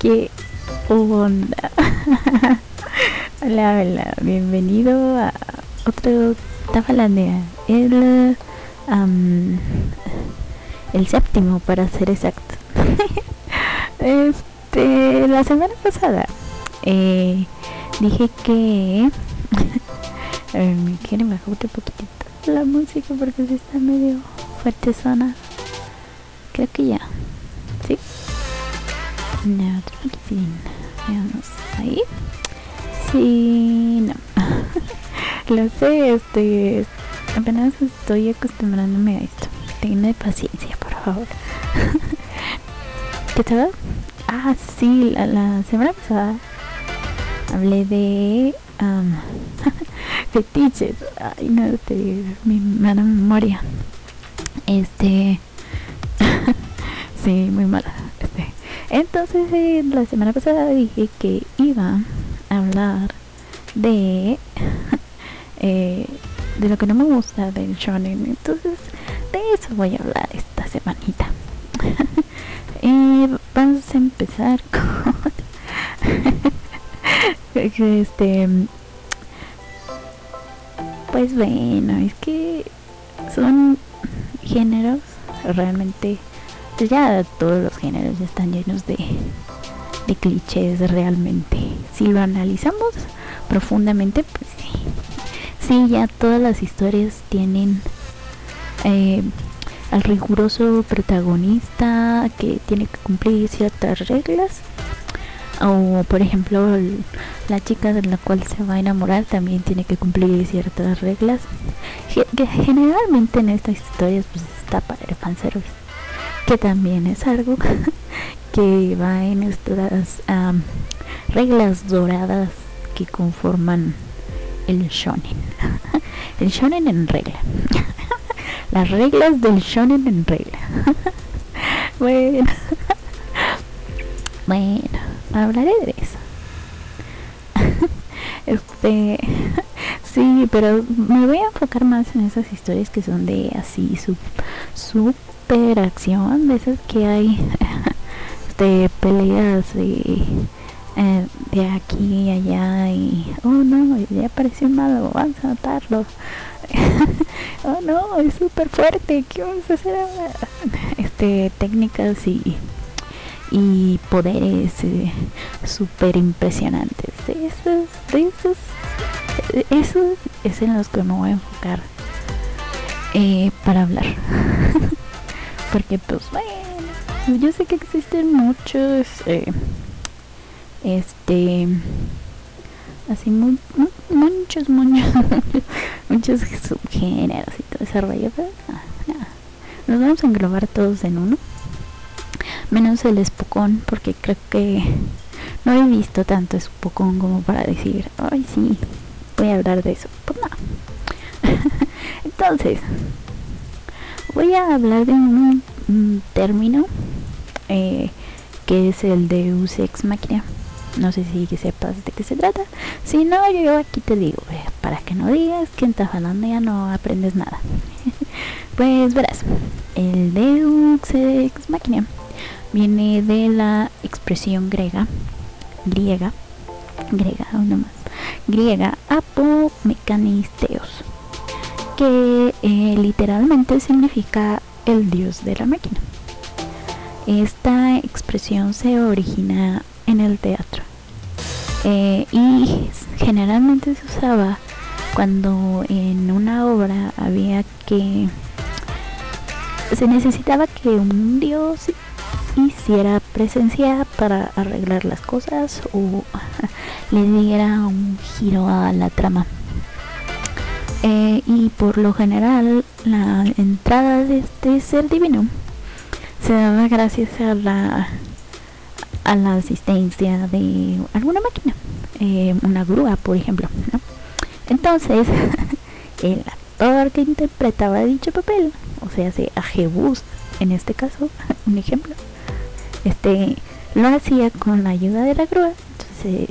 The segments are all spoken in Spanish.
¿Qué onda? hola, hola, bienvenido a otro Tafalandia. El, el séptimo, para ser exacto. este, la semana pasada eh, dije que. ver, me quiere bajar un poquitito la música porque se está medio fuerte zona. Creo que ya. Veamos ahí. Sí, no. Lo sé, estoy. Apenas estoy acostumbrándome a esto. Tenme paciencia, por favor. ¿Qué tal? Ah, sí, la, la semana pasada hablé de um, fetiches. Ay, no te digo, mi mala memoria. Este. sí, muy mala. Entonces, eh, la semana pasada dije que iba a hablar de. eh, de lo que no me gusta del shonen. Entonces, de eso voy a hablar esta semanita. y vamos a empezar con. este pues bueno es que son géneros realmente ya todos los géneros ya están llenos de, de clichés realmente. Si lo analizamos profundamente pues sí. Sí ya todas las historias tienen eh, al riguroso protagonista que tiene que cumplir ciertas reglas. O por ejemplo la chica de la cual se va a enamorar también tiene que cumplir ciertas reglas. Que generalmente en estas historias pues está para el fanservice que también es algo que va en estas reglas doradas que conforman el shonen. El shonen en regla. Las reglas del shonen en regla. Bueno bueno hablaré de eso. este, sí, pero me voy a enfocar más en esas historias que son de así, su, super acción, de esas que hay de peleas de, eh, de aquí y allá y, oh no, ya apareció malo, vamos a matarlo. oh no, es súper fuerte, ¿qué vamos a hacer? Este, técnicas y y poderes eh, súper impresionantes. De esos, esos, esos es en los que me voy a enfocar eh, para hablar. Porque pues bueno, yo sé que existen muchos, eh, este, así muchos, muchos, muchos subgéneros y todo ese rollo, pero nos vamos a englobar todos en uno menos el espocón porque creo que no he visto tanto espocón como para decir ay sí voy a hablar de eso pues no. Entonces voy a hablar de un, término eh, que es el de Ex máquina no sé si sepas de qué se trata. Si no yo aquí te digo eh, para que no digas que en hablando ya no aprendes nada. Pues verás el Deus Ex máquina viene de la expresión griega, griega, griega, una más, griega apomecanisteos, que eh, literalmente significa el dios de la máquina. Esta expresión se origina en el teatro eh, y generalmente se usaba cuando en una obra había que se necesitaba que un dios hiciera presencia para arreglar las cosas o le diera un giro a la trama. Eh, y por lo general la entrada de este ser divino se daba gracias a la a la asistencia de alguna máquina, eh, una grúa por ejemplo. Entonces el actor que interpretaba dicho papel, o sea, a Jebus en este caso, un ejemplo, este lo hacía con la ayuda de la grúa entonces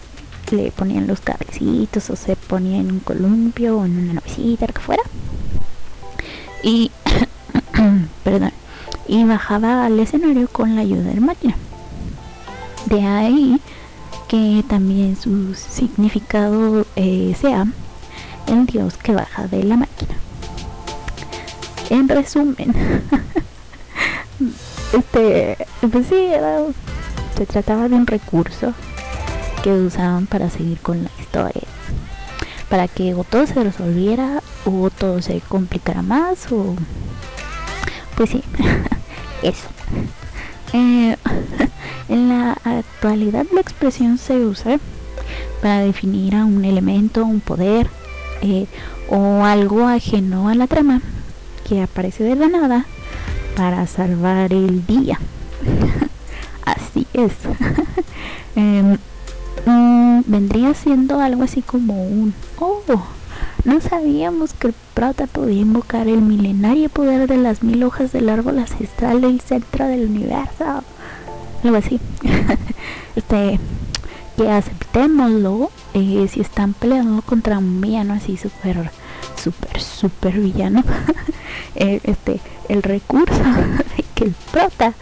le ponían los cablecitos o se ponía en un columpio o en una navecita lo que fuera. Y perdón y bajaba al escenario con la ayuda de la máquina. De ahí que también su significado eh, sea el dios que baja de la máquina. En resumen, este, pues sí, se trataba de un recurso que usaban para seguir con la historia. Para que o todo se resolviera o todo se complicara más o... Pues sí, eso. Eh, en la actualidad la expresión se usa para definir a un elemento, un poder eh, o algo ajeno a la trama que aparece de la nada para salvar el día. así es. Em, mm, vendría siendo algo así como un... Oh, no sabíamos que el prota podía invocar el milenario poder de las mil hojas del árbol ancestral del centro del universo. Algo así. este, que aceptémoslo eh, si están peleando contra un villano así súper, súper, súper villano. Eh, este, el recurso de que el prota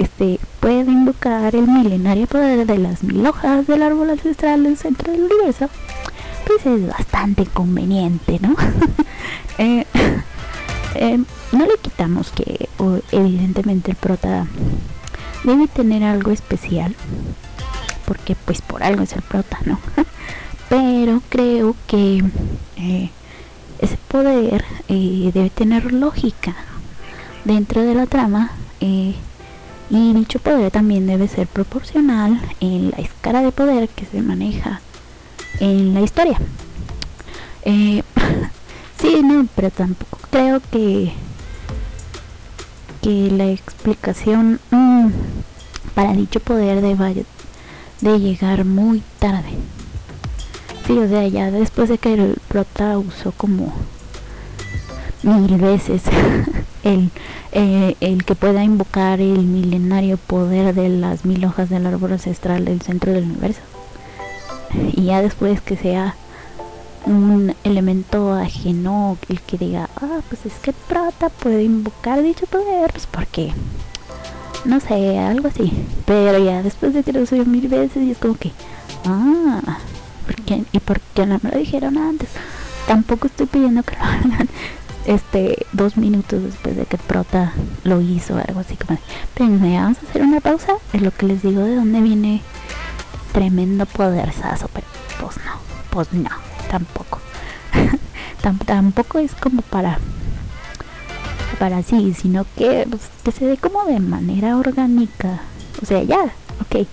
este, puede invocar el milenario poder de las mil hojas del árbol ancestral del centro del universo pues es bastante conveniente, ¿no? Eh, eh, no le quitamos que evidentemente el prota debe tener algo especial, porque pues por algo es el prota, ¿no? Pero creo que eh, ese poder debe tener lógica dentro de la trama. Y dicho poder también debe ser proporcional en la escala de poder que se maneja en la historia. Eh, sí, no, pero tampoco creo que que la explicación mm, para dicho poder deba de llegar muy tarde. Sí, o sea, ya después de que el prota usó como mil veces el, eh, el que pueda invocar el milenario poder de las mil hojas del árbol ancestral del centro del universo. Y ya después que sea un elemento ajeno el que diga ah pues es que Prata puede invocar dicho poder pues porque no sé algo así. Pero ya después de que lo usé mil veces y es como que ah ¿por y por qué no me lo dijeron antes tampoco estoy pidiendo que lo hagan este dos minutos después de que Prota lo hizo algo así como pero vamos a hacer una pausa es lo que les digo de dónde viene tremendo poderzazo, pero pues no, pues no, tampoco. tampoco es como para para sí, sino que, pues, que se dé como de manera orgánica. O sea, ya, ok.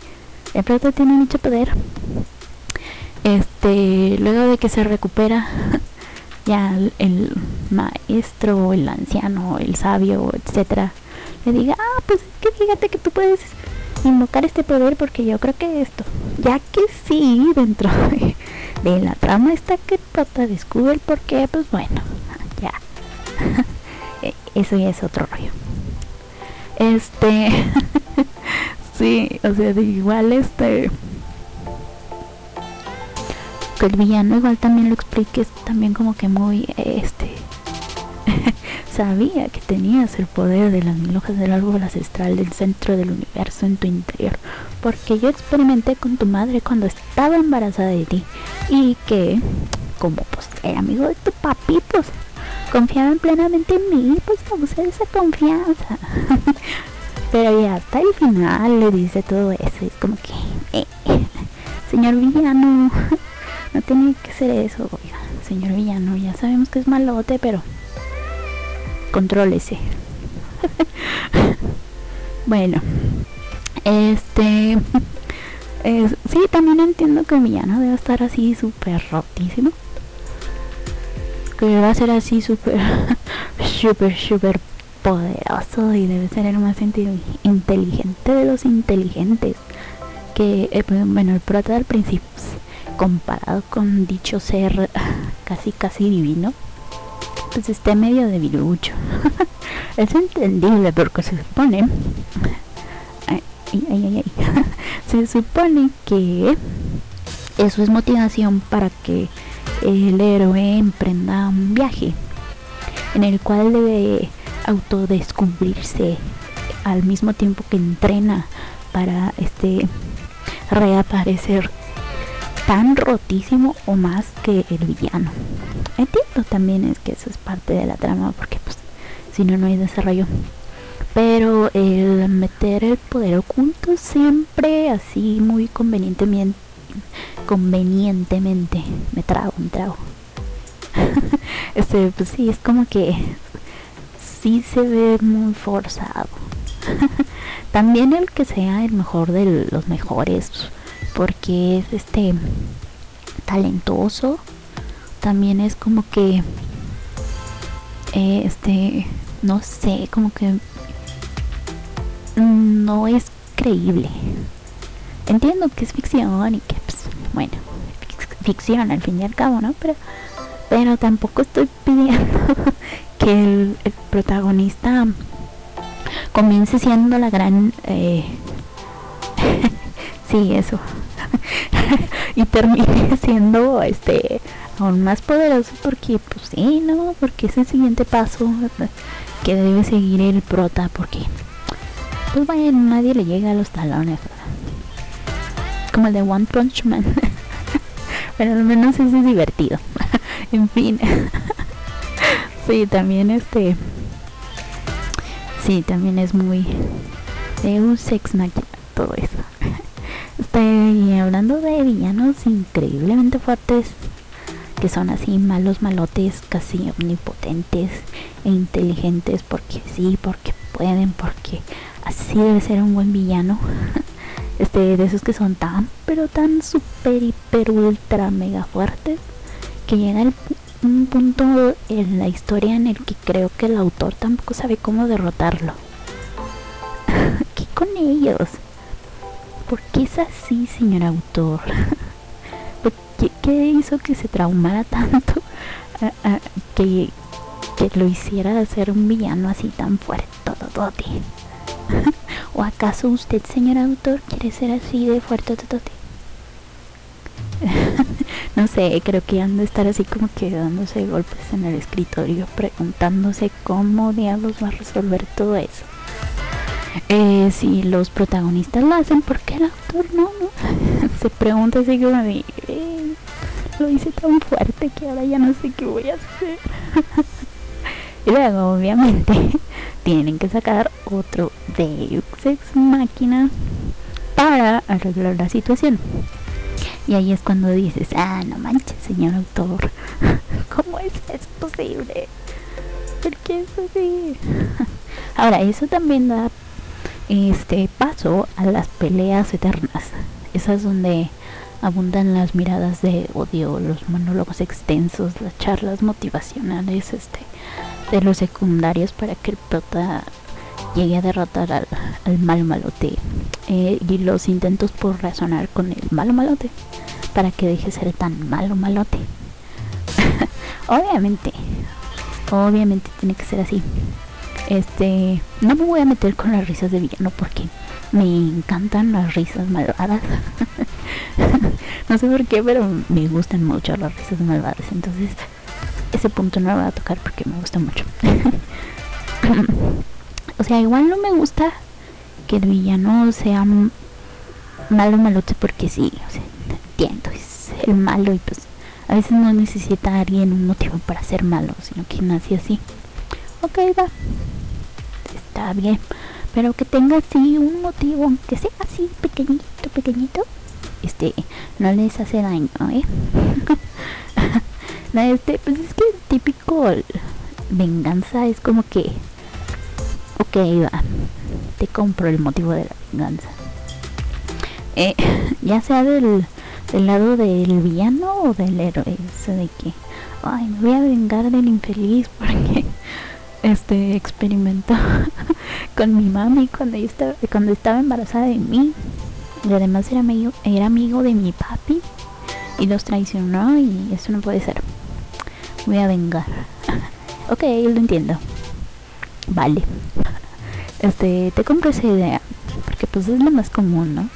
El proto tiene mucho poder. Este, luego de que se recupera, ya el, maestro, el anciano, el sabio, etcétera, le diga, ah, pues que fíjate que tú puedes invocar este poder porque yo creo que esto, ya que sí, dentro de, la trama está que Prota descubre el porqué, pues bueno, ya. E, eso ya es otro rollo. Este, sí, o sea, de igual este que el villano igual también lo explique también como que muy este sabía que tenías el poder de las mil hojas del árbol ancestral del centro del universo en tu interior, porque yo experimenté con tu madre cuando estaba embarazada de ti y que, como pues era amigo de tu papi, pues confiaban plenamente en mí, pues abusé esa confianza. Pero ya hasta el final le dice todo eso, es como que, eh, señor villano, no tiene que ser eso, oiga, señor villano, ya sabemos que es malote, pero contrólese. bueno, este. sí, también entiendo que villano debe estar así súper rotísimo. Que va a ser así súper, súper, súper poderoso y debe ser el más inteligente de los inteligentes. Que, eh, pues, bueno, el prota del principio, comparado con dicho ser casi, casi divino pues esté medio de virucho. es entendible porque se supone... se supone que eso es motivación para que el héroe emprenda un viaje en el cual debe autodescubrirse al mismo tiempo que entrena para este reaparecer tan rotísimo o más que el villano. Entiendo también es que eso es parte de la trama porque pues si no no hay desarrollo. Pero el meter el poder oculto siempre así muy convenientemente convenientemente me trago, me trago. este pues sí, es como que sí se ve muy forzado. También el que sea el mejor de los mejores, porque es este talentoso. También es como que eh, este no sé, como que no es creíble. Entiendo que es ficción y que pues, bueno, ficción al fin y al cabo, ¿no? Pero pero tampoco estoy pidiendo que el, protagonista comience siendo la gran eh, sí eso y termine siendo este aún más poderoso porque pues sí no porque es el siguiente paso que debe seguir el prota porque pues vaya nadie le llega a los talones como el de One Punch Man pero al menos eso es divertido en fin. sí, también este. Sí, también es muy. De un sex máquina, todo eso. Estoy hablando de villanos increíblemente fuertes. Que son así malos malotes, casi omnipotentes e inteligentes. Porque sí, porque pueden, porque así debe ser un buen villano. Este, de esos que son tan, pero tan super, hiper, ultra, mega fuertes que llega un punto en la historia en el que creo que el autor tampoco sabe cómo derrotarlo. ¿Qué con ellos? ¿Por qué es así, señor autor? ¿Qué, hizo que se traumara tanto? que, lo hiciera ser un villano así tan fuerte, todo. ¿O acaso usted, señor autor, quiere ser así de fuerte, todo? no sé, creo que han de estar así como que dándose golpes en el escritorio, preguntándose cómo diablos va a resolver todo eso. Eh, si los protagonistas lo hacen, ¿por qué el autor no? Se pregunta así como de, eh, lo hice tan fuerte que ahora ya no sé qué voy a hacer. y luego, obviamente, tienen que sacar otro Deus Ex Máquina para arreglar la situación. Y ahí es cuando dices, ah, no manches, señor autor, ¿cómo es, posible? ¿Por qué es así? Ahora, eso también da este paso a las peleas eternas. Esas donde abundan las miradas de odio, los monólogos extensos, las charlas motivacionales este, de los secundarios para que el prota llegué a derrotar al, al malo malote eh, y los intentos por razonar con el malo malote para que deje ser tan malo malote obviamente obviamente tiene que ser así este no me voy a meter con las risas de villano porque me encantan las risas malvadas no sé por qué pero me gustan mucho las risas malvadas entonces ese punto no lo voy a tocar porque me gusta mucho O sea, igual no me gusta que el villano sea malo malote porque sí, o sea, entiendo, es el malo y pues a veces no necesita a alguien un motivo para ser malo, sino que nace así. Ok, va. Está bien. Pero que tenga así un motivo, aunque sea así pequeñito, pequeñito, este, no les hace daño, ¿eh? este, pues es que el típico venganza es como que Ok, va. Te compro el motivo de la venganza. Eh, ya sea del, del lado del villano o del héroe. Eso de que, ay, me voy a vengar del infeliz porque este experimentó con mi mami cuando estaba, cuando estaba embarazada de mí. Y además era amigo, era amigo de mi papi y los traicionó y eso no puede ser. Voy a vengar. ok, lo entiendo. Vale. Este, te compro esa idea. Porque pues es lo más común, ¿no?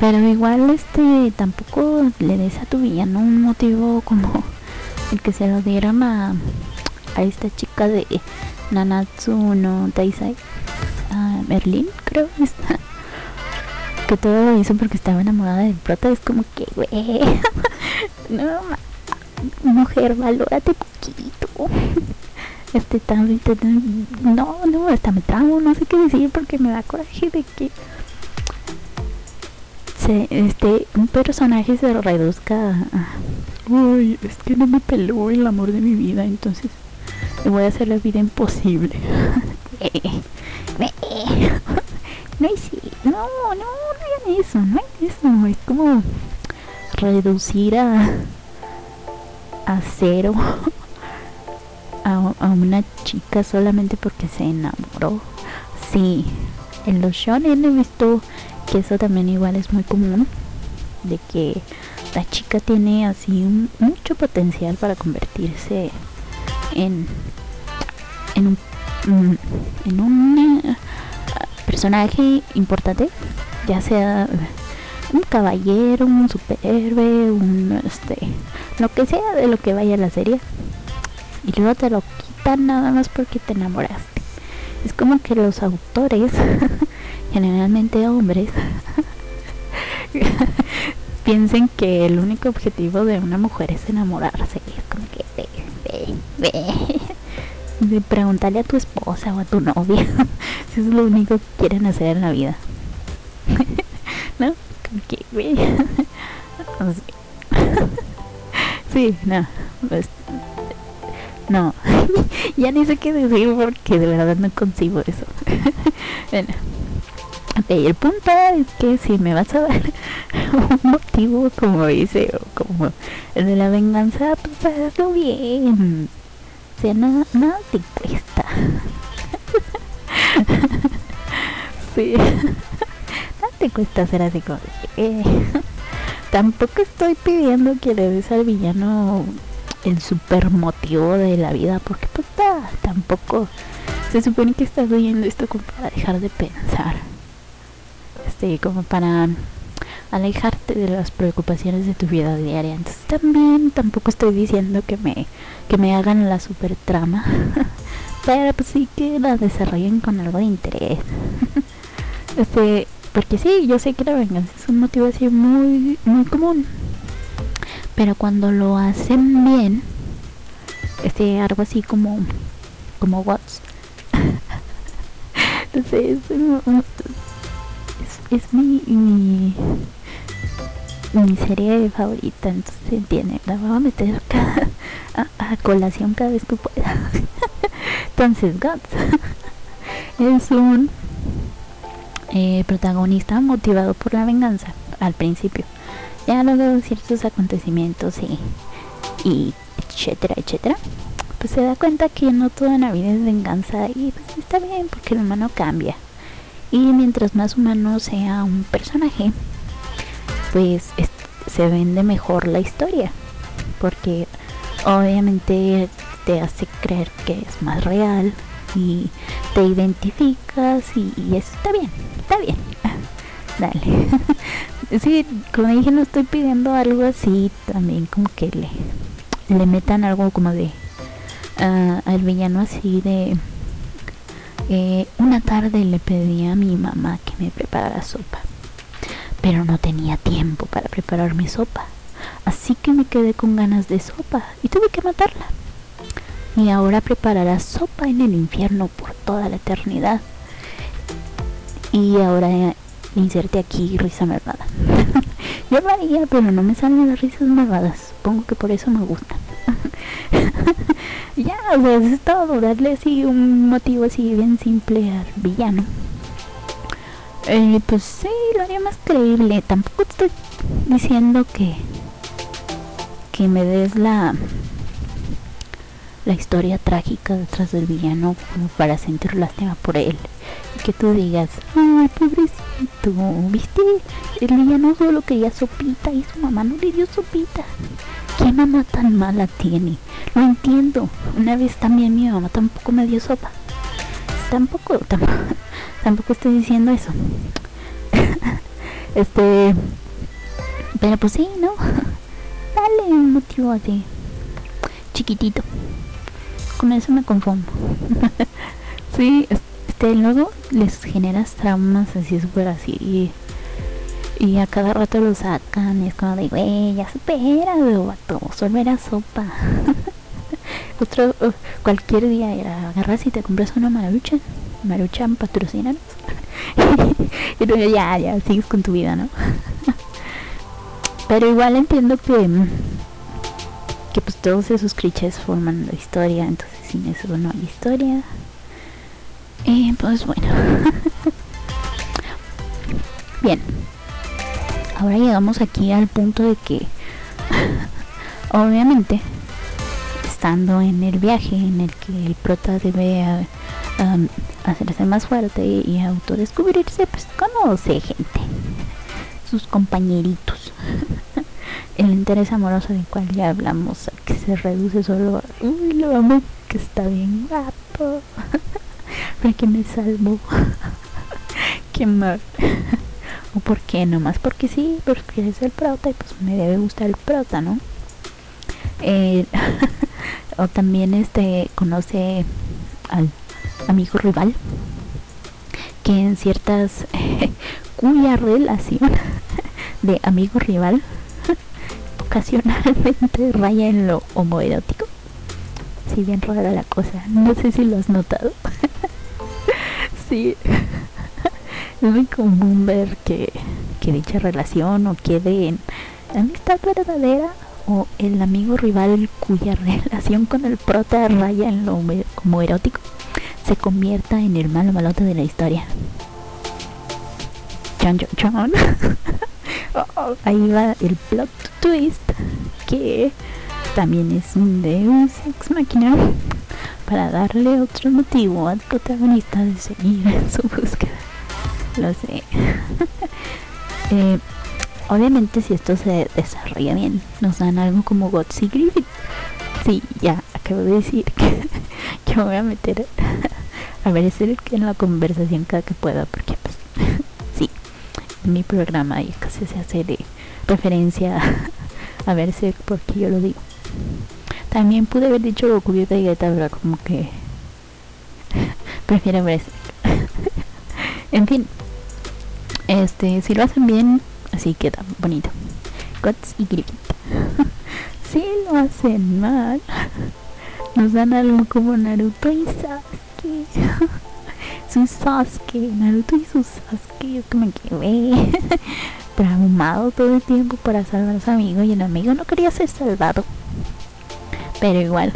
Pero igual este tampoco le des a tu villano un motivo como el que se lo dieron a, a esta chica de Nanatsu no Taisai. Merlin, creo. que todo lo hizo porque estaba enamorada del prota. Es como que, güey, no, mujer, valórate poquito. Este tan, no, no, hasta me tramo, no sé qué decir porque me da coraje de que se, este, un personaje se reduzca a, uy, es que no me peló el amor de mi vida, entonces le voy a hacer la vida imposible. no no, no, no hagan eso, no hagan eso, es como reducir a, a cero a, a una chica solamente porque se enamoró. Sí, en los shonen he visto que eso también igual es muy común, de que la chica tiene así mucho potencial para convertirse en en un mm, en un eh, personaje importante ya sea un caballero un superhéroe un este lo que sea de lo que vaya la serie y luego te lo quitan nada más porque te enamoraste es como que los autores generalmente hombres piensen que el único objetivo de una mujer es enamorarse. Es como que ve, ve. Preguntarle a tu esposa o a tu novia si es lo único que quieren hacer en la vida. ¿No? Como que ve. sí, no. Pues, no. ya ni sé qué decir porque de verdad no concibo eso. bueno. Ok, el punto es que si me vas a dar un motivo como dice, o como el de la venganza, pues hazlo bien. Sea, nada, nada te cuesta. sí. Nada te cuesta hacer así como eh. Tampoco estoy pidiendo que le des al villano el super motivo de la vida, porque pues tampoco se supone que estás oyendo esto como para dejar de pensar este, como para alejarte de las preocupaciones de tu vida diaria. Entonces también tampoco estoy diciendo que me, que me hagan la super trama, pero pues sí que la desarrollen con algo de interés. este, porque sí, yo sé que la venganza es un motivo así muy, muy común. Pero cuando lo hacen bien, este, algo así como, como Watts. Entonces, es mi, mi, mi serie favorita, entonces tiene, la voy a meter a, colación cada vez que pueda. entonces, Guts es un eh, protagonista motivado por la venganza al principio. Ya luego ciertos acontecimientos y, y etcétera, etcétera, pues se da cuenta que no toda la vida es venganza y pues está bien porque el humano cambia y mientras más humano sea un personaje, pues se vende mejor la historia. Porque obviamente te hace creer que es más real y te identificas y, eso está bien, está bien. Dale. sí, como dije, no estoy pidiendo algo así, también como que le, le metan algo como de uh, al villano así de eh, una tarde le pedí a mi mamá que me preparara sopa, pero no tenía tiempo para preparar mi sopa, así que me quedé con ganas de sopa y tuve que matarla. Y ahora preparará sopa en el infierno por toda la eternidad. Y ahora inserte aquí risa malvada. Yo lo haría, pero no me salen las risas malvadas. Supongo que por eso me gustan. ya, o sea, es todo, darle así un motivo así bien simple al villano. Eh, pues sí, lo haría más creíble. Tampoco estoy diciendo que que me des la la historia trágica detrás del villano como para sentir lástima por él y que tú digas ay pobrecito viste el villano solo quería sopita y su mamá no le dio sopita ¿Qué mamá tan mala tiene? No entiendo. Una vez también mi mamá tampoco me dio sopa. Tampoco, tampoco, estoy diciendo eso. este, pero pues sí, ¿no? Dale un motivo así, chiquitito. Con eso me conformo. sí, este, luego les generas traumas así súper así y a cada rato lo sacan y es como de, güey, ya supera, vato, solo era sopa. Otro, uh, cualquier día agarras y te compras una marucha, marucha patrocinanos. y luego ya, ya, sigues con tu vida, ¿no? Pero igual entiendo que que pues todos esos clichés forman la historia, entonces sin eso no hay historia. Y pues bueno. Bien. Ahora llegamos aquí al punto de que obviamente estando en el viaje en el que el prota debe um, hacerse más fuerte y autodescubrirse, pues conoce gente, sus compañeritos. el interés amoroso del cual ya hablamos, que se reduce solo a, uy, lo amo, que está bien guapo, porque me salvó, qué mal. o por qué, nomás porque sí, porque es el prota y pues me debe gustar el prota, ¿no? Eh, o también este conoce al amigo rival que en ciertas cuya relación de amigo rival ocasionalmente raya en lo homoerótico. Si bien rara la cosa, no sé si lo has notado. sí, es muy común ver que, que dicha relación o quede en amistad verdadera o el amigo rival cuya relación con el prota raya en lo homoerótico se convierta en el malo malote de la historia. Chon, chon. ahí va el plot twist que también es un Deus Ex Máquina para darle otro motivo al protagonista de seguir en su búsqueda. Lo sé. Eh, obviamente si esto se desarrolla bien, nos dan algo como Gods y Griffith. Sí, ya acabo de decir que yo voy a meter a ver si en la conversación cada que pueda porque pues mi programa y casi se hace de referencia a verse porque yo lo digo. También pude haber dicho lo cubierta y gata, pero como que prefiero verse. en fin, este, si lo hacen bien, así queda bonito. Guts y Griffith. si lo hacen mal, nos dan algo como Naruto y Sasuke su Sasuke, Naruto y su Sasuke, como que ve traumado todo el tiempo para salvar a su amigo y el amigo no quería ser salvado. Pero igual,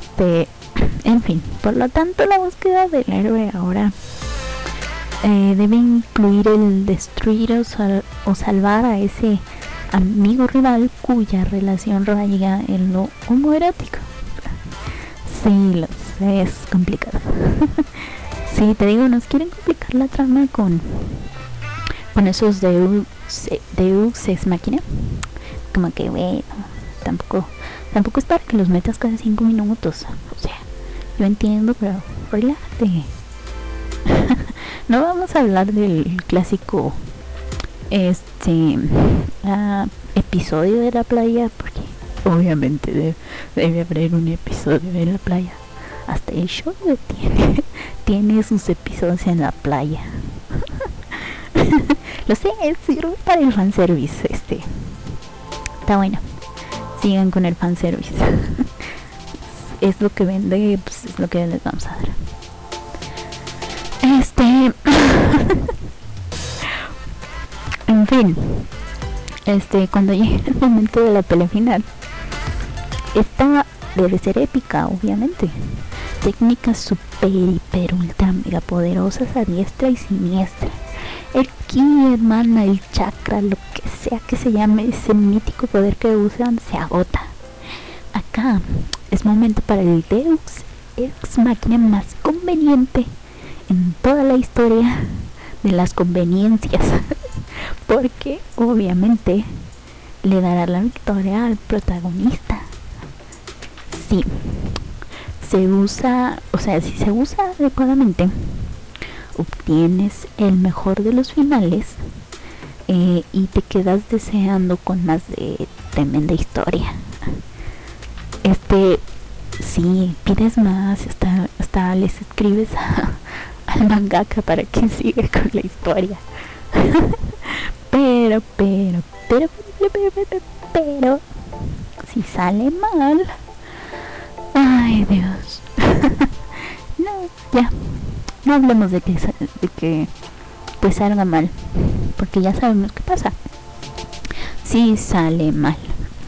este, en fin, por lo tanto la búsqueda del héroe ahora eh, debe incluir el destruir o, salvar a ese amigo rival cuya relación raya en lo homoerótico. Sí, lo es complicado. Sí, te digo, nos quieren complicar la trama con, con esos Deus, Deus Ex Máquina. Como que, bueno, tampoco, tampoco es para que los metas cada cinco minutos. O sea, yo entiendo, pero relájate. no vamos a hablar del clásico este episodio de la playa porque obviamente debe, debe haber un episodio de la playa hasta el show tiene, tiene sus episodios en la playa. Lo sé, sirve para el fanservice. Este. Está bueno. Sigan con el fanservice. es lo que vende, pues es lo que les vamos a dar. Este. En fin. Este, cuando llegue el momento de la pelea final. Esta debe ser épica, obviamente técnicas super, hiper, ultra, mega poderosas a diestra y siniestra. El ki, hermana, el chakra, lo que sea que se llame ese mítico poder que usan, se agota. Acá es momento para el Deus Ex máquina más conveniente en toda la historia de las conveniencias. Porque obviamente le dará la victoria al protagonista. Sí, se usa, o sea, si se usa adecuadamente, obtienes el mejor de los finales eh, y te quedas deseando con más de tremenda historia. Este, si pides más, hasta, hasta les escribes al mangaka para que siga con la historia. pero, pero, pero, pero, pero, pero, pero, si sale mal. Ay, Dios. no, ya. No hablemos de que, de que pues salga mal. Porque ya sabemos qué pasa. Si sale mal.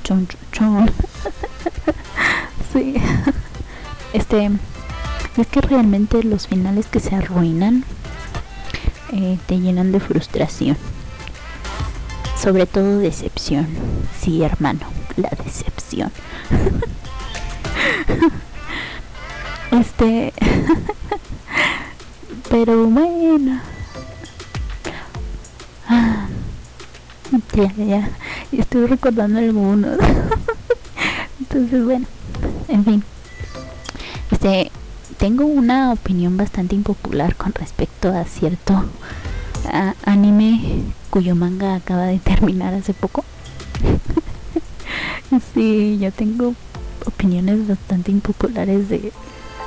Chon, chon, sí. Este. Es que realmente los finales que se arruinan eh, te llenan de frustración. Sobre todo decepción. Sí, hermano, la decepción. este... Pero bueno. Ah, ya, ya. Estoy recordando algunos. Entonces, bueno. En fin. Este, tengo una opinión bastante impopular con respecto a cierto anime cuyo manga acaba de terminar hace poco. sí, yo tengo opiniones bastante impopulares de,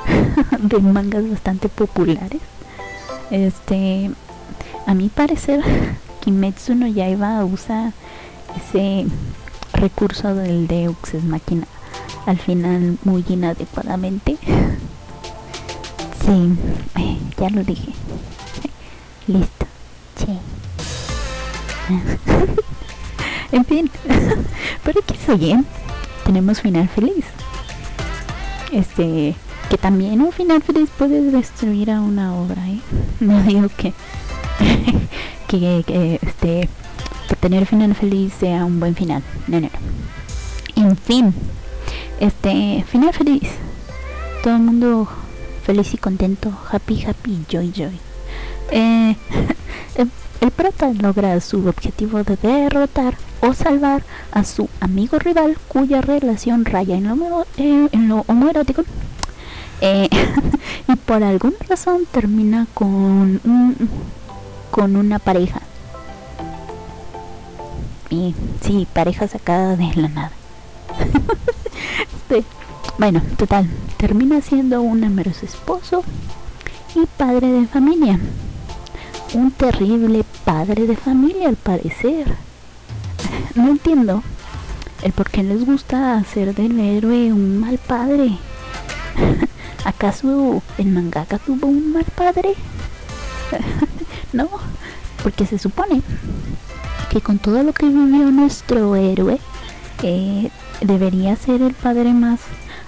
de mangas bastante populares. Este, a mi parecer, Kimetsu no Yaiba usa ese recurso del Deux es máquina al final muy inadecuadamente. Sí, ya lo dije. Listo. En fin, pero que bien. Tenemos final feliz. Este, que también un final feliz puede destruir a una obra, ¿eh? No digo que, que, este, que tener final feliz sea un buen final. No. En fin, este, final feliz. Todo el mundo feliz y contento, happy, happy, joy, joy. Eh, el, prota logra su objetivo de derrotar o salvar a su amigo rival cuya relación raya en lo, eh, en lo homoerótico. Eh, y por alguna razón termina con con una pareja. Y sí, pareja sacada de la nada. Este, bueno, total, termina siendo un amoroso esposo y padre de familia. Un terrible padre de familia al parecer. No entiendo el por qué les gusta hacer del héroe un mal padre. ¿Acaso el mangaka tuvo un mal padre? no, porque se supone que con todo lo que vivió nuestro héroe, eh, debería ser el padre más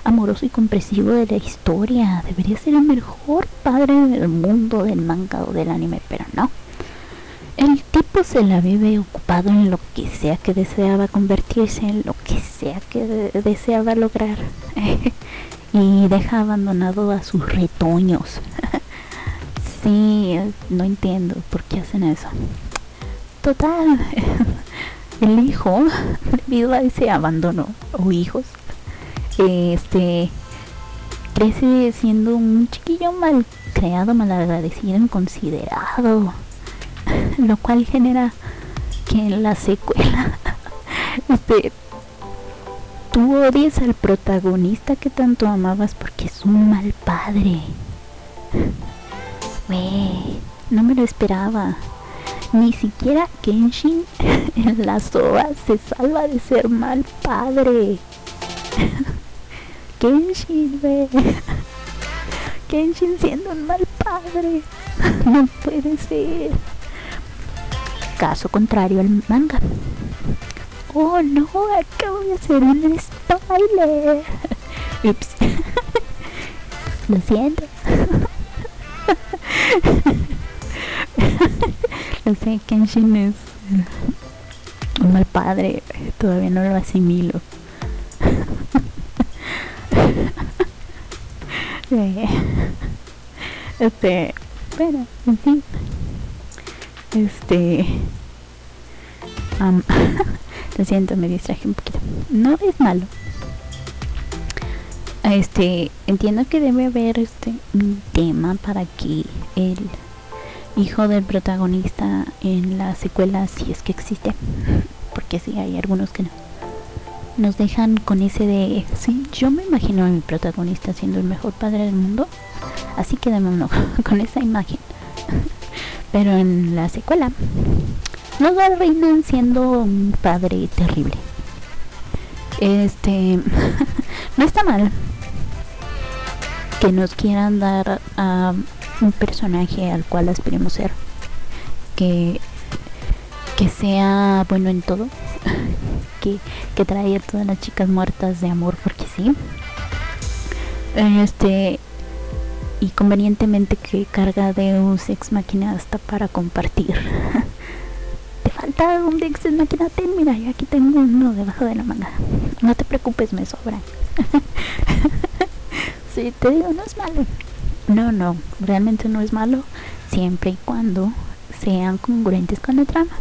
amoroso y comprensivo de la historia. Debería ser el mejor padre del mundo del manga o del anime, pero no. El tipo se la vive ocupado en lo que sea que deseaba convertirse, en lo que sea que deseaba lograr. y deja abandonado a sus retoños. sí, no entiendo por qué hacen eso. Total, el hijo, debido a ese abandono, o hijos, este crece siendo un chiquillo mal creado, mal agradecido, inconsiderado, lo cual genera que en la secuela este tú odies al protagonista que tanto amabas porque es un mal padre. no me lo esperaba. Ni siquiera Kenshin en la soa se salva de ser mal padre. Kenshin, ve. Kenshin siendo un mal padre. No puede ser. Caso contrario al manga. Oh no, acabo de hacer un spoiler. Ups. Lo siento. Lo sé, Kenshin es un mal padre. Todavía no lo asimilo. Este, bueno, en fin. Este, lo siento, me distraje un poquito. No es malo. Este, entiendo que debe haber este un tema para que el hijo del protagonista en la secuela, si es que existe, porque sí hay algunos que no nos dejan con ese de, sí, yo me imagino a mi protagonista siendo el mejor padre del mundo, así quedémonos con esa imagen. Pero en la secuela, nos arruinan siendo un padre terrible. Este, no está mal que nos quieran dar a un personaje al cual aspiremos ser, que, que sea bueno en todo, que, que trae a todas las chicas muertas de amor porque sí. Este, y convenientemente que carga de un sex máquina hasta para compartir. te falta un sex máquina, ten, mira, yo aquí tengo uno debajo de la manga. No te preocupes, me sobra. sí, te digo, no es malo. No, no, realmente no es malo siempre y cuando sean congruentes con la trama.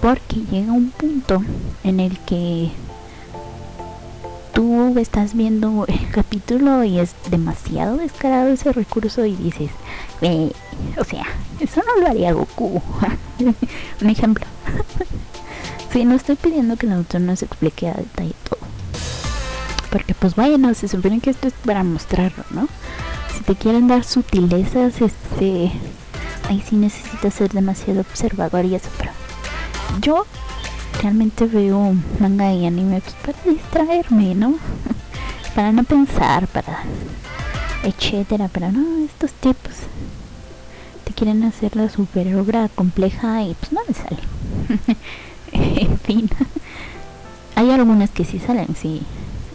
Porque llega un punto en el que tú estás viendo el capítulo y es demasiado descarado ese recurso y dices, o sea, eso no lo haría Goku. Un ejemplo. sí, no estoy pidiendo que el autor nos explique a detalle todo. Porque pues bueno, se supone que esto es para mostrarlo, ¿no? Si te quieren dar sutilezas, este... Ahí sí necesitas ser demasiado observador y eso, pero... Yo realmente veo manga y anime para distraerme, ¿no? para no pensar, para etcétera, pero no, estos tipos te quieren hacer la super obra compleja y pues no me sale. en fin, hay algunas que sí salen, sí,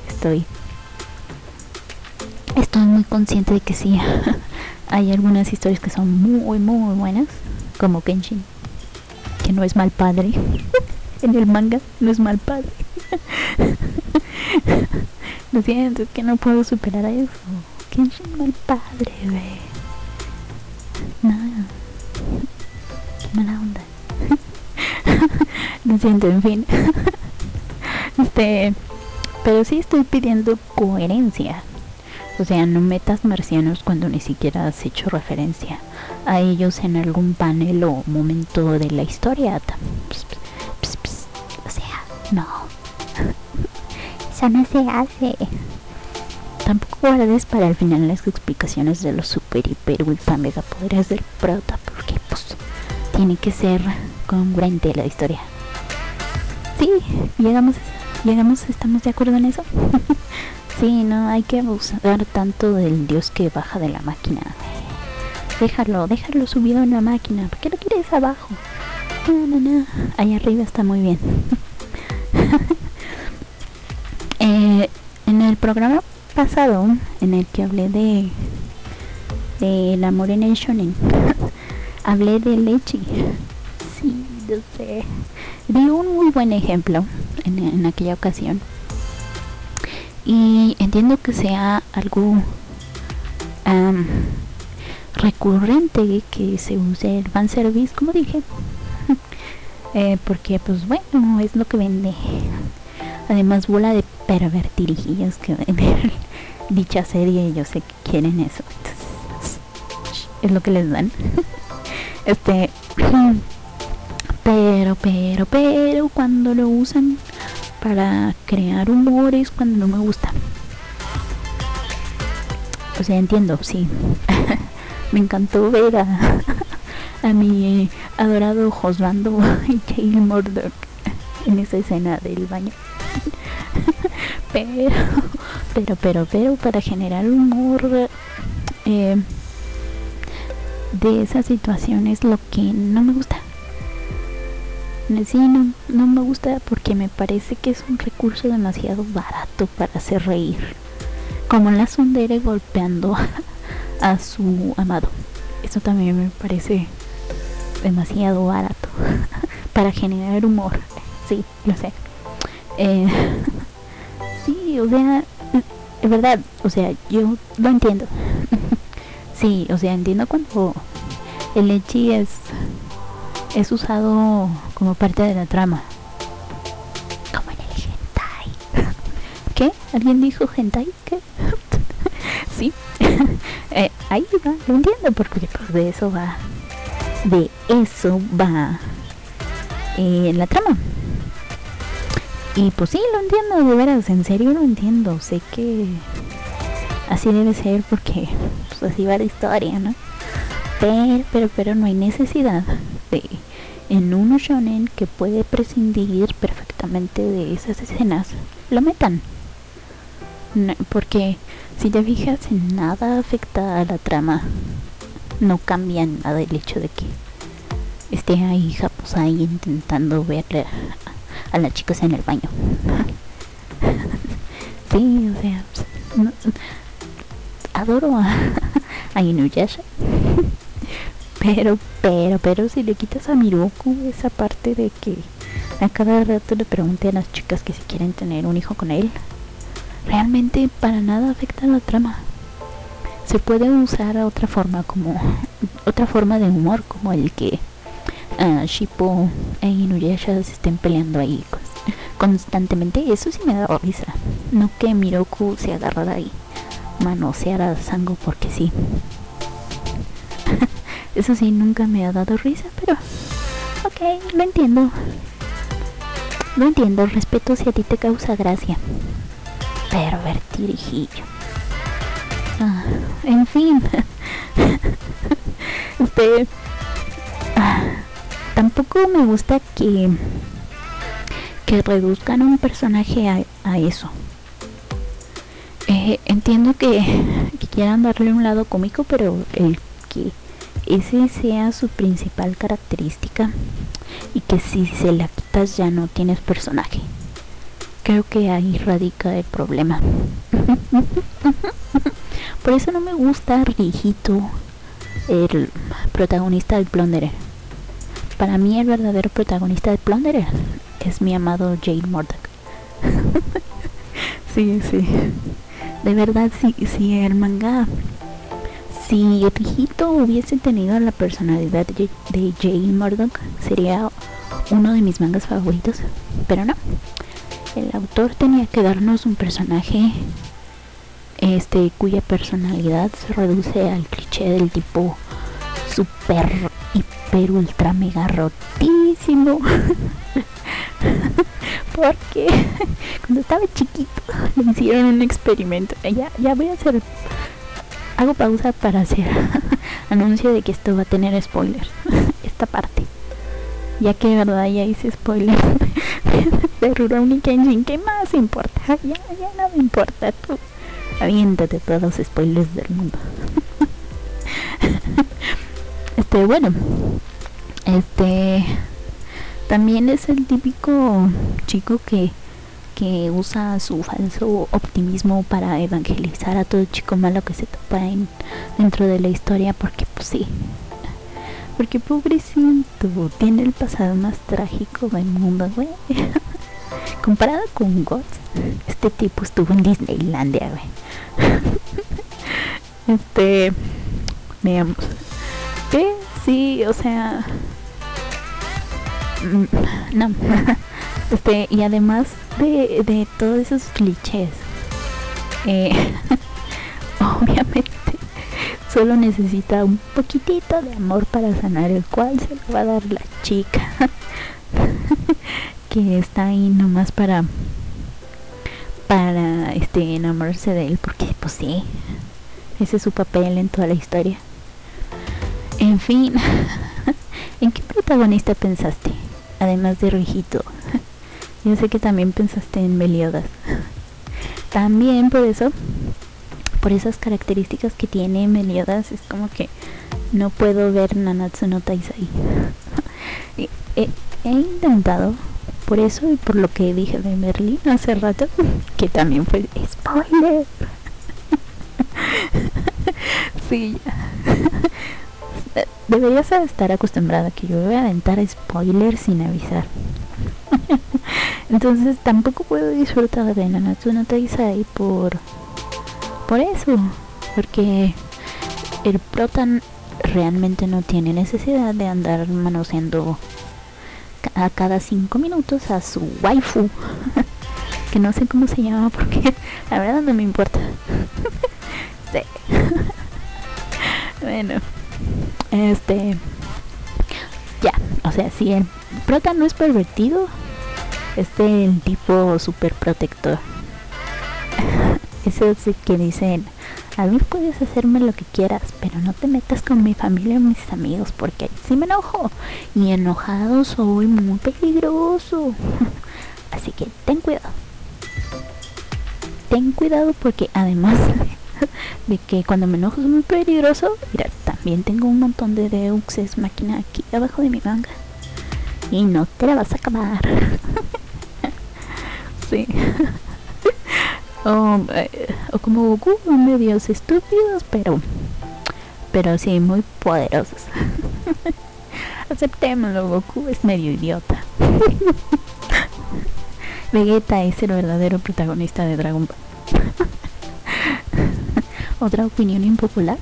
estoy estoy muy consciente de que sí. hay algunas historias que son muy muy buenas, como Kenshin, que no es mal padre en el manga no es mal padre. Lo siento, es que no puedo superar a eso. ¿Quién es mal padre? No. Qué mala onda. Lo siento, en fin. este. Pero sí estoy pidiendo coherencia. O sea, no metas marcianos cuando ni siquiera has hecho referencia a ellos en algún panel o momento de la historia. No. Eso no se hace. Tampoco guardes para el final las explicaciones de los super, hiper, ultra, mega poderes del prota, porque pues tiene que ser congruente la historia. Sí, llegamos, llegamos, estamos de acuerdo en eso. sí, no hay que abusar tanto del dios que baja de la máquina. Déjalo, déjalo subido en la máquina. ¿Por qué lo quieres abajo? No, no, no. Ahí arriba está muy bien. Eh, en el programa pasado, en el que hablé de de la amor en hablé de leche. Sí, no sé. Di un muy buen ejemplo en, aquella ocasión. Y entiendo que sea algo recurrente que se use el fanservice, como dije. Eh, porque pues bueno, es lo que vende. Además, bola de pervertirijillos que venden dicha serie, yo sé que quieren eso. es lo que les dan. este, pero, pero, pero, cuando lo usan para crear humores, cuando no me gusta. O sea, entiendo, sí. Me encantó ver a, a mi adorado Josbando y Jay Murdoch en esa escena del baño. pero, pero, pero, pero, para generar humor eh, de esas situaciones, lo que no me gusta. Sí, no, me gusta porque me parece que es un recurso demasiado barato para hacer reír. Como la sondere golpeando a su amado. Eso también me parece demasiado barato para generar humor. Sí, lo sé. Eh, sí, o sea, es verdad, o sea, yo lo entiendo. sí, o sea, entiendo cuando el echi es es usado como parte de la trama. Como en el hentai. ¿Qué? ¿Alguien dijo hentai? ¿Qué? Eh, ahí va, lo entiendo porque pues, de eso va de eso va eh, la trama. Y pues sí, lo entiendo, de veras, en serio lo entiendo. Sé que así debe ser porque pues así va la historia, ¿no? Pero, pero, pero no hay necesidad de en un shonen que puede prescindir perfectamente de esas escenas, lo metan. porque si te fijas en nada afecta a la trama, no cambia nada el hecho de que esté ahí pues ahí intentando ver a, las chicas en el baño. sí, o sea, adoro a, a Inuyasha. pero, pero, pero si le quitas a Miroku esa parte de que a cada rato le pregunte a las chicas que si quieren tener un hijo con él, realmente para nada afecta la trama. Se puede usar otra forma como otra forma de humor como el que uh, Shippo e Inuyasha se estén peleando ahí constantemente. Eso sí me da risa. No que Miroku se agarrara ahí manosear a Sango porque sí. Eso sí, nunca me ha dado risa, pero... Ok, lo entiendo. Lo entiendo, respeto si a ti te causa gracia. Pero ver tirijillo. Ah, en fin. este... Ah, tampoco me gusta que... Que reduzcan un personaje a, a eso. Eh, entiendo que, que quieran darle un lado cómico, pero el que ese sea su principal característica y que si se la quitas ya no tienes personaje. Creo que ahí radica el problema. Por eso no me gusta Rijito, el protagonista del Plunderer. Para mí el verdadero protagonista del Plunderer es mi amado Jane Murdoch. sí, sí. De verdad, si, si el manga si Rijito hubiese tenido la personalidad de, Jane Murdoch, sería uno de mis mangas favoritos. Pero no. El autor tenía que darnos un personaje este cuya personalidad se reduce al cliché del tipo super hiper ultra mega rotísimo porque cuando estaba chiquito le hicieron un experimento ya ya voy a hacer hago pausa para hacer anuncio de que esto va a tener spoilers. Esta parte. Ya que de verdad ya hice spoilers de Rurouni Kenshin. ¿Qué más importa? Ya, ya no me importa. Tú aviéntate todos los spoilers del mundo. este, bueno. Este. También es el típico chico que que usa su falso optimismo para evangelizar a todo chico malo que se topa en, dentro de la historia porque pues sí porque pobrecito tiene el pasado más trágico del mundo güey. Comparado con Gods este tipo estuvo en Disneylandia güey. Este veamos. Sí o sea mm, no. Este y además de, de todos esos clichés. Eh, obviamente solo necesita un poquitito de amor para sanar el cual se lo va a dar la chica que está ahí nomás para para este enamorarse de él porque pues sí ese es su papel en toda la historia en fin ¿en qué protagonista pensaste? además de Rijito yo sé que también pensaste en Meliodas. También por eso, por esas características que tiene Meliodas, es como que no puedo ver Nanatsu no Taisai. he, he intentado, por eso y por lo que dije de Merlin hace rato, que también fue spoiler. sí, deberías estar acostumbrada que yo voy a aventar spoilers sin avisar. Entonces tampoco puedo disfrutar de Nanatsu no Taisai por por eso, porque el protan realmente no tiene necesidad de andar manoseando a cada cinco minutos a su waifu, que no sé cómo se llama porque la verdad no me importa. bueno, este, ya, o sea, si el prota no es pervertido, este el tipo super protector. Ese es el que dicen A mí puedes hacerme lo que quieras, pero no te metas con mi familia y mis amigos, porque si me enojo. Y enojado soy muy peligroso. Así que ten cuidado. Ten cuidado porque además de que cuando me enojo es muy peligroso, mira, también tengo un montón de Deux máquina aquí abajo de mi manga. Y no te la vas a acabar. sí. O, eh, o, como Goku, medios estúpidos, pero pero sí muy poderosos. Aceptémoslo, Goku es medio idiota. Vegeta es el verdadero protagonista de Dragon Ball. Otra opinión impopular.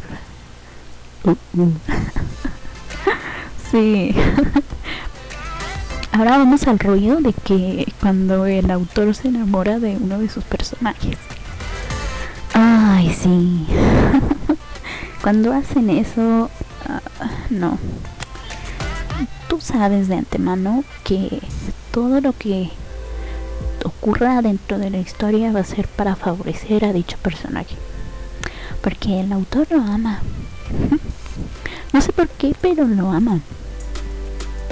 sí. Ahora vamos al rollo de que cuando el autor se enamora de uno de sus personajes. Ay, sí. cuando hacen eso, uh, no. Tú sabes de antemano que todo lo que ocurra dentro de la historia va a ser para favorecer a dicho personaje. Porque el autor lo ama. no sé por qué, pero lo ama.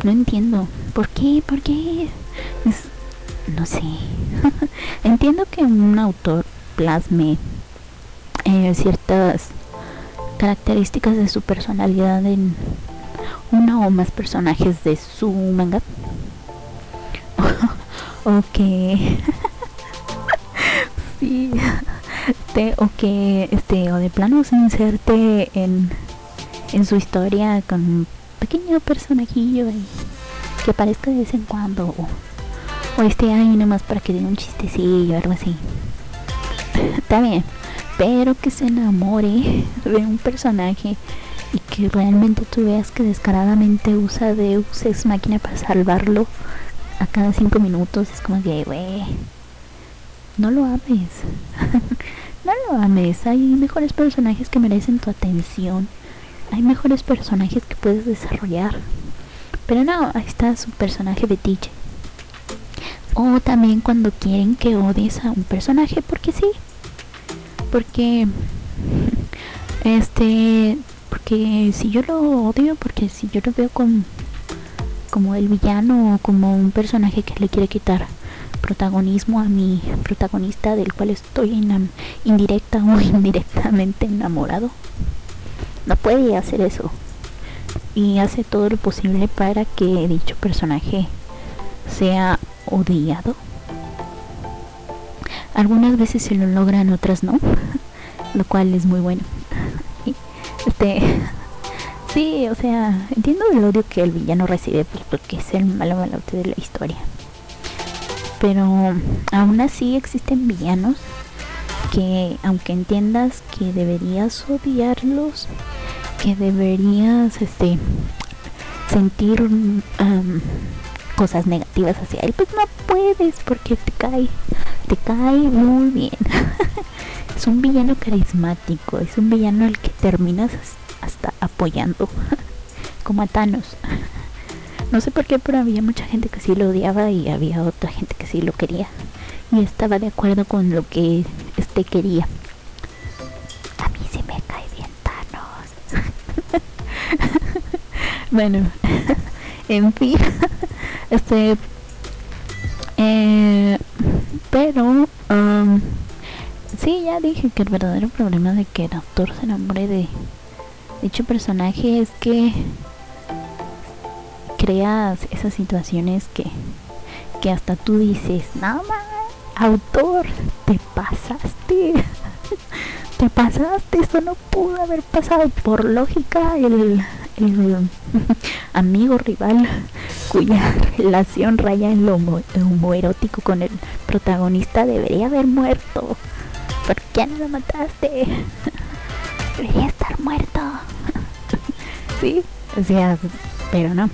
No entiendo. ¿Por qué? ¿Por qué? no sé. entiendo que un autor plasme eh, ciertas características de su personalidad en uno o más personajes de su manga. o que sí este, o que este o de plano se inserte en en su historia con un pequeño personajillo y que aparezca de vez en cuando o, o esté ahí nomás para que den un chistecillo o algo así está bien pero que se enamore de un personaje y que realmente tú veas que descaradamente usa Deus Ex Máquina para salvarlo a cada cinco minutos es como que, güey, no lo ames. no lo ames. Hay mejores personajes que merecen tu atención. Hay mejores personajes que puedes desarrollar. Pero no, ahí está su personaje fetiche. O también cuando quieren que odies a un personaje, porque sí. Porque, este, porque si yo lo odio, porque si yo lo veo con como el villano o como un personaje que le quiere quitar protagonismo a mi protagonista del cual estoy indirecta o indirectamente enamorado. No puede hacer eso. Y hace todo lo posible para que dicho personaje sea odiado. Algunas veces se lo logran, otras no. lo cual es muy bueno. este Sí, o sea, entiendo el odio que el villano recibe pues, porque es el malo malote de la historia. Pero aún así existen villanos que aunque entiendas que deberías odiarlos, que deberías este sentir cosas negativas hacia él, pues no puedes porque te cae, te cae muy bien. es un villano carismático, es un villano al que terminas hasta apoyando, como a Thanos. No sé por qué, pero había mucha gente que sí lo odiaba y había otra gente que sí lo quería. Y estaba de acuerdo con lo que este quería. Bueno, en fin, este. Eh, pero, um, sí, ya dije que el verdadero problema de que el autor se enamore de dicho personaje es que creas esas situaciones que, que hasta tú dices, nada autor, te pasaste. te pasaste, eso no pudo haber pasado. Por lógica, el, el amigo rival cuya relación raya en lo homoerótico con el protagonista debería haber muerto. ¿Por qué no lo mataste? debería estar muerto. sí, o sea, pero no.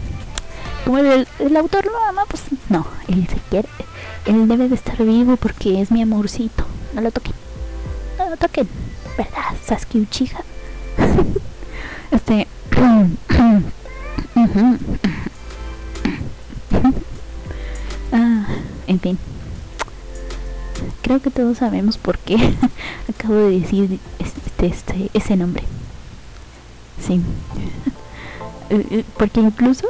Como el, autor lo ama, pues no, él se quiere, él debe de estar vivo porque es mi amorcito. No lo toquen, no lo toquen, ¿verdad? Sasuke Uchiha. Este. ah, en fin. Creo que todos sabemos por qué acabo de decir existe este ese nombre. Sí. Eh, eh, porque incluso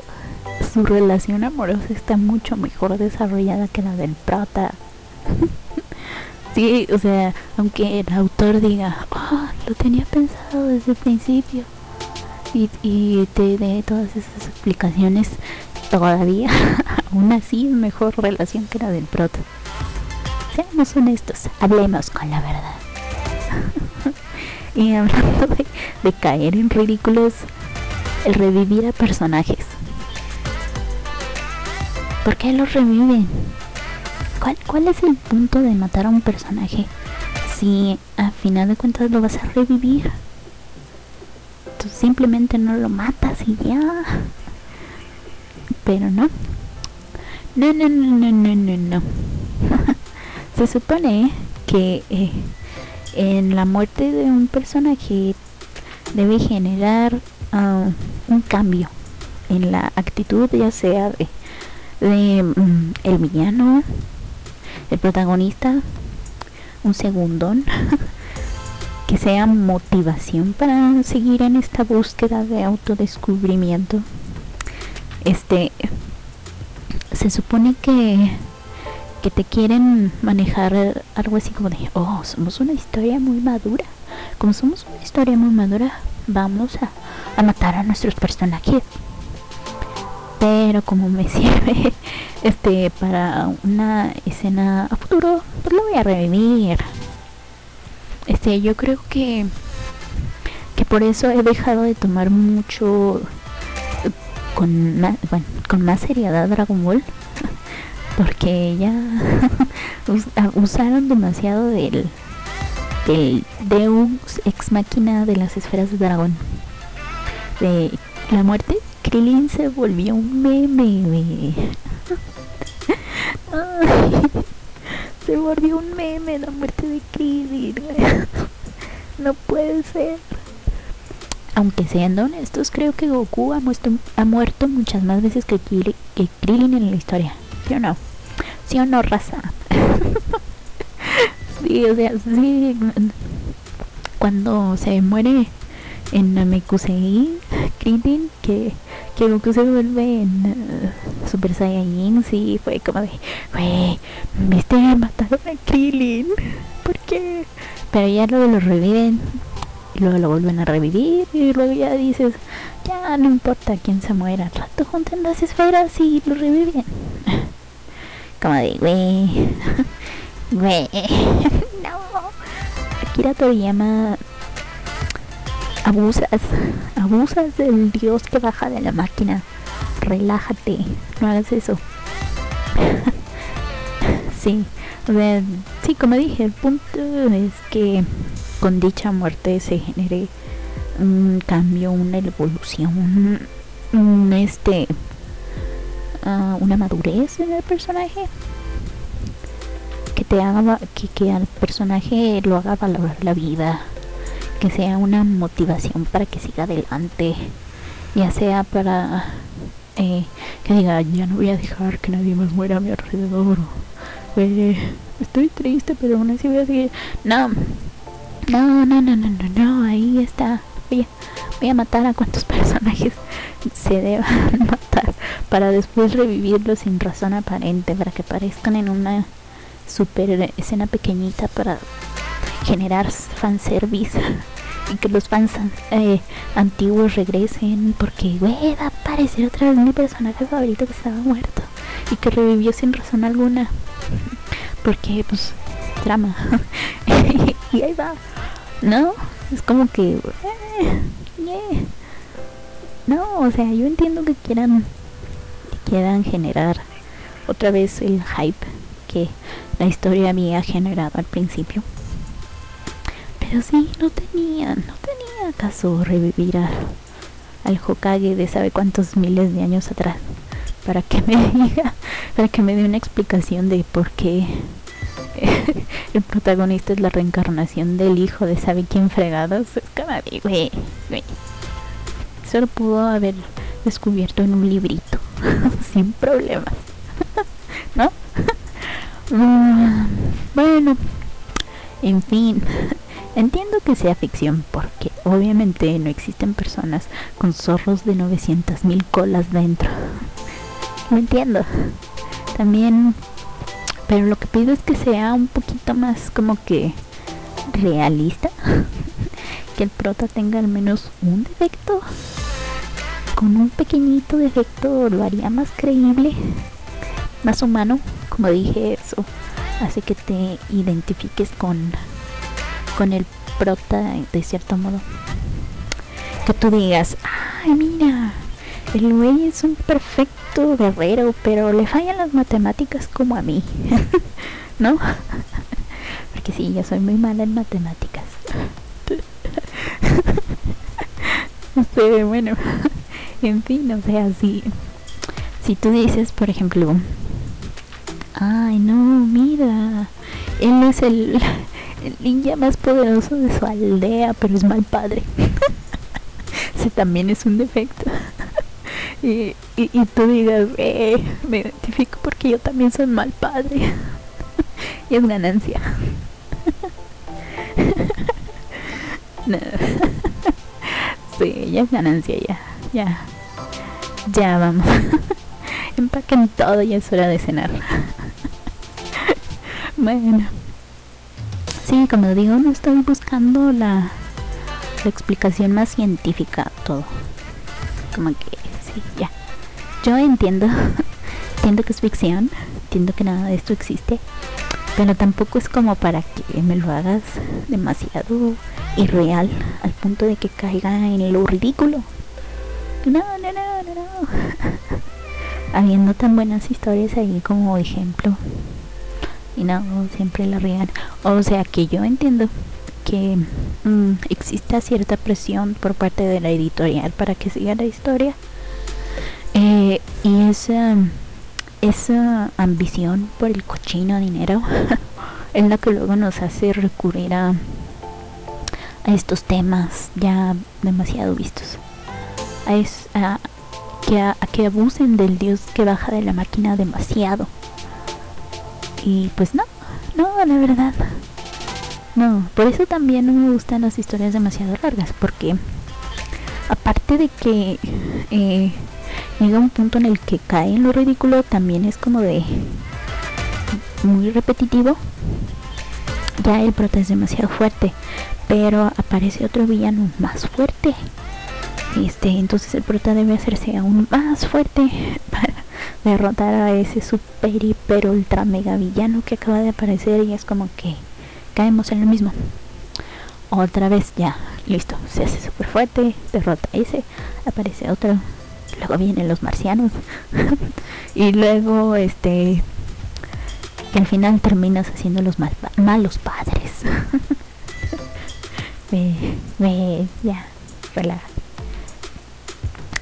su relación amorosa está mucho mejor desarrollada que la del prota. sí, o sea, aunque el autor diga, oh, lo tenía pensado desde el principio. Y, y te dé todas esas explicaciones, todavía, aún así mejor relación que la del prota. Seamos honestos, hablemos con la verdad. y hablando de, caer en ridículos, el revivir a personajes. ¿Por qué los reviven? ¿Cuál, ¿Cuál es el punto de matar a un personaje si a final de cuentas lo vas a revivir? Tú simplemente no lo matas y ya. Pero no. No, no, no, no, no, no, no. Se supone que eh, en la muerte de un personaje debe generar ah, un cambio en la actitud, ya sea de, mm, el villano, el protagonista, un segundón, que sea motivación para seguir en esta búsqueda de autodescubrimiento. Este se supone que que te quieren manejar algo así como de, oh, somos una historia muy madura. Como somos una historia muy madura, vamos a, a matar a nuestros personajes. Pero como me sirve este para una escena a futuro, pues lo voy a revivir. Este, yo creo que que por eso he dejado de tomar mucho con más, bueno, con más seriedad Dragon Ball porque ya ah, usaron demasiado del del Deus ex máquina de las esferas de dragón. De la muerte Krillin se volvió un meme se volvió un meme la muerte de Krillin no puede ser aunque siendo honestos creo que Goku ha, muerto muchas más veces que, que Krillin en la historia ¿Sí o no? ¿Sí o no, raza? sí, o sea, sí. Cuando se muere Namekusei, Krillin, que, que Goku se vuelve en uh, Super Saiyajin, sí, fue como de, güey, viste, mataron a Krillin, ¿por qué? Pero ya luego lo reviven, y luego lo vuelven a revivir, y luego ya dices, ya no importa quién se muera, al rato juntan las esferas y lo reviven como de, güey, güey, no. Akira Toriyama, abusas, abusas del dios que baja de la máquina. Relájate, no hagas eso. sí, o sea, sí, como dije, el punto es que con dicha muerte se genere un cambio, una evolución, un este una madurez en el personaje que te haga que, que al personaje lo haga valorar la vida que sea una motivación para que siga adelante ya sea para eh, que diga ya no voy a dejar que nadie más muera a mi alrededor eh, estoy triste pero aún así voy a seguir no no no no no no, no ahí está. Voy a, voy a matar a cuantos personajes se deban matar para después revivirlos sin razón aparente, para que aparezcan en una super escena pequeñita para generar fanservice y que los fans eh, antiguos regresen porque güey va a aparecer otra vez mi personaje favorito que estaba muerto y que revivió sin razón alguna. Porque pues drama. Y ahí va. No es como que eh, no, o sea, yo entiendo que quieran que quieran generar otra vez el hype que la historia había generado al principio. Pero sí, no tenía, no tenía caso revivir al Hokage de sabe cuántos miles de años atrás para que me diga, para que me dé una explicación de por qué el protagonista es la reencarnación del hijo de sabe quién fregados. Es güey, güey lo pudo haber descubierto en un librito, sin problemas. ¿No? Mm, bueno, en fin, Entiendo que sea ficción porque obviamente no existen personas con zorros de 900 mil colas dentro. Lo entiendo. También, pero lo que pido es que sea un poquito más como que realista. que el prota tenga al menos un defecto. Con un pequeñito defecto lo haría más creíble, más humano. Como dije, eso hace que te identifiques con con el prota de cierto modo. Que tú digas, ay mira, el güey es un perfecto guerrero, pero le fallan las matemáticas como a mí. ¿No? Porque sí, yo soy muy mala en matemáticas. Pero bueno, en fin, o sea, si, si tú dices, por ejemplo, ay no, mira, él es el, el ninja más poderoso de su aldea, pero es mal padre. Ese también es un defecto. y, y, tú digas, eh, me identifico porque yo también soy mal padre. y es ganancia. sí, ya es ganancia, ya. Ya. Ya vamos. Empaquen todo, y es hora de cenar. bueno. Sí, como digo, no estoy buscando la, explicación más científica todo. Como que, sí, ya. Yo entiendo, entiendo que es ficción, entiendo que nada de esto existe, pero tampoco es como para que me lo hagas demasiado irreal al punto de que caiga en lo ridículo. No, no, no, no, no. Habiendo tan buenas historias ahí como ejemplo y no siempre la riegan. O sea que yo entiendo que mm, exista cierta presión por parte de la editorial para que siga la historia eh, y esa esa ambición por el cochino dinero es la que luego nos hace recurrir a, a estos temas ya demasiado vistos a, es, que, a que abusen del dios que baja de la máquina demasiado y pues no, no, la verdad. No, por eso también no me gustan las historias demasiado largas, porque aparte de que eh, llega un punto en el que cae en lo ridículo, también es como de muy repetitivo. Ya el prota es demasiado fuerte, pero aparece otro villano más fuerte. Este, entonces el prota debe hacerse aún más fuerte derrotar a ese super hiper ultra mega villano que acaba de aparecer y es como que caemos en lo mismo. Otra vez ya, listo, se hace super fuerte, derrota a ese, aparece otro, luego vienen los marcianos y luego este que al final terminas haciendo los malos padres. me, ya, relaja.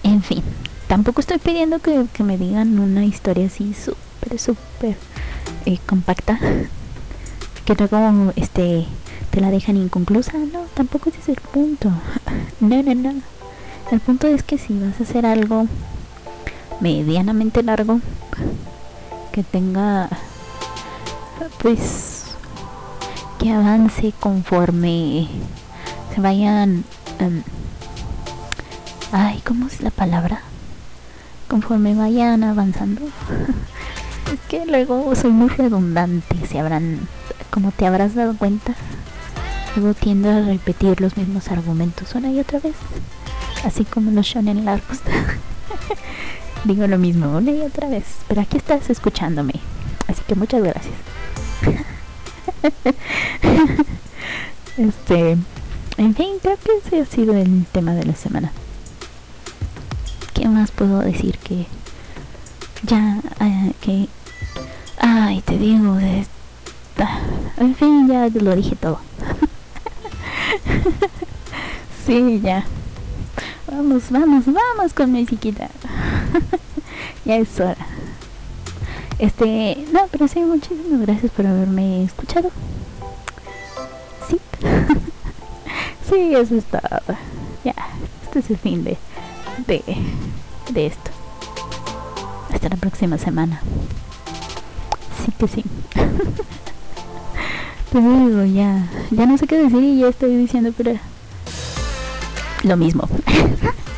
En fin tampoco estoy pidiendo que, me digan una historia así súper, súper eh, compacta. Que luego este, te la dejan inconclusa. No, tampoco ese es el punto. No, no, no. El punto es que si vas a hacer algo medianamente largo, que tenga, pues, que avance conforme se vayan... Em, ay, ¿cómo es la palabra? Conforme vayan avanzando. es que luego soy muy redundante, se habrán, como te habrás dado cuenta, luego tiendo a repetir los mismos argumentos una y otra vez, así como los shonen largos. Digo lo mismo una y otra vez, pero aquí estás escuchándome, así que muchas gracias. este, en fin, creo que ese ha sido el tema de la semana. ¿Qué más puedo decir que ya eh, que ay te digo en fin ya lo dije todo. Sí ya. Vamos vamos vamos con mi chiquita ya es hora. Este no pero sí muchísimas gracias por haberme escuchado. Sí. Sí eso es todo. Ya este es el fin de de, de esto. Hasta la próxima semana. Sí que sí. te digo, ya, ya no sé qué decir y ya estoy diciendo, pero lo mismo.